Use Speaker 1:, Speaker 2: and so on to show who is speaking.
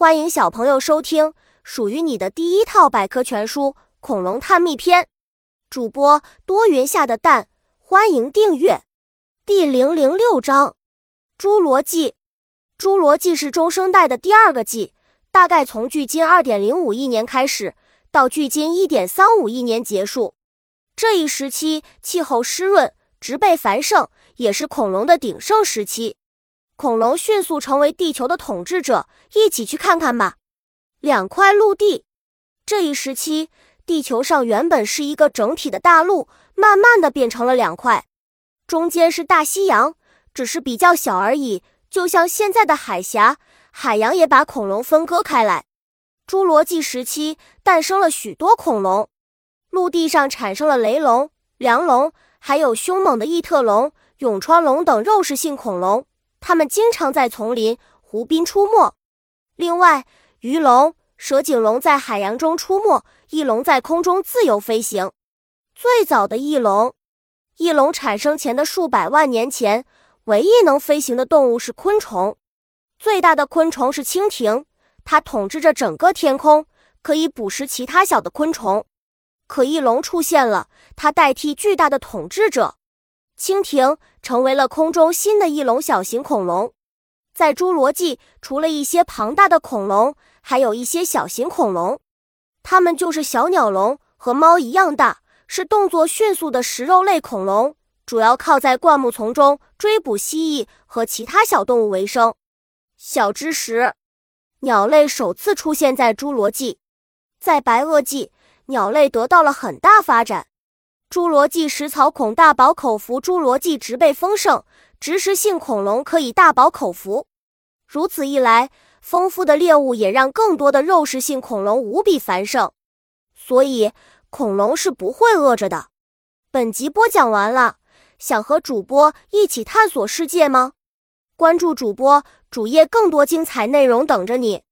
Speaker 1: 欢迎小朋友收听属于你的第一套百科全书《恐龙探秘篇》，主播多云下的蛋，欢迎订阅。第零零六章：侏罗纪。侏罗纪是中生代的第二个纪，大概从距今二点零五亿年开始，到距今一点三五亿年结束。这一时期气候湿润，植被繁盛，也是恐龙的鼎盛时期。恐龙迅速成为地球的统治者，一起去看看吧。两块陆地，这一时期，地球上原本是一个整体的大陆，慢慢的变成了两块，中间是大西洋，只是比较小而已，就像现在的海峡，海洋也把恐龙分割开来。侏罗纪时期诞生了许多恐龙，陆地上产生了雷龙、梁龙，还有凶猛的异特龙、永川龙等肉食性恐龙。它们经常在丛林、湖滨出没。另外，鱼龙、蛇颈龙在海洋中出没，翼龙在空中自由飞行。最早的翼龙，翼龙产生前的数百万年前，唯一能飞行的动物是昆虫。最大的昆虫是蜻蜓，它统治着整个天空，可以捕食其他小的昆虫。可翼龙出现了，它代替巨大的统治者。蜻蜓成为了空中新的翼龙小型恐龙。在侏罗纪，除了一些庞大的恐龙，还有一些小型恐龙，它们就是小鸟龙，和猫一样大，是动作迅速的食肉类恐龙，主要靠在灌木丛中追捕蜥蜴和其他小动物为生。小知识：鸟类首次出现在侏罗纪，在白垩纪，鸟类得到了很大发展。侏罗纪食草恐大饱口福，侏罗纪植被丰盛，植食性恐龙可以大饱口福。如此一来，丰富的猎物也让更多的肉食性恐龙无比繁盛，所以恐龙是不会饿着的。本集播讲完了，想和主播一起探索世界吗？关注主播主页，更多精彩内容等着你。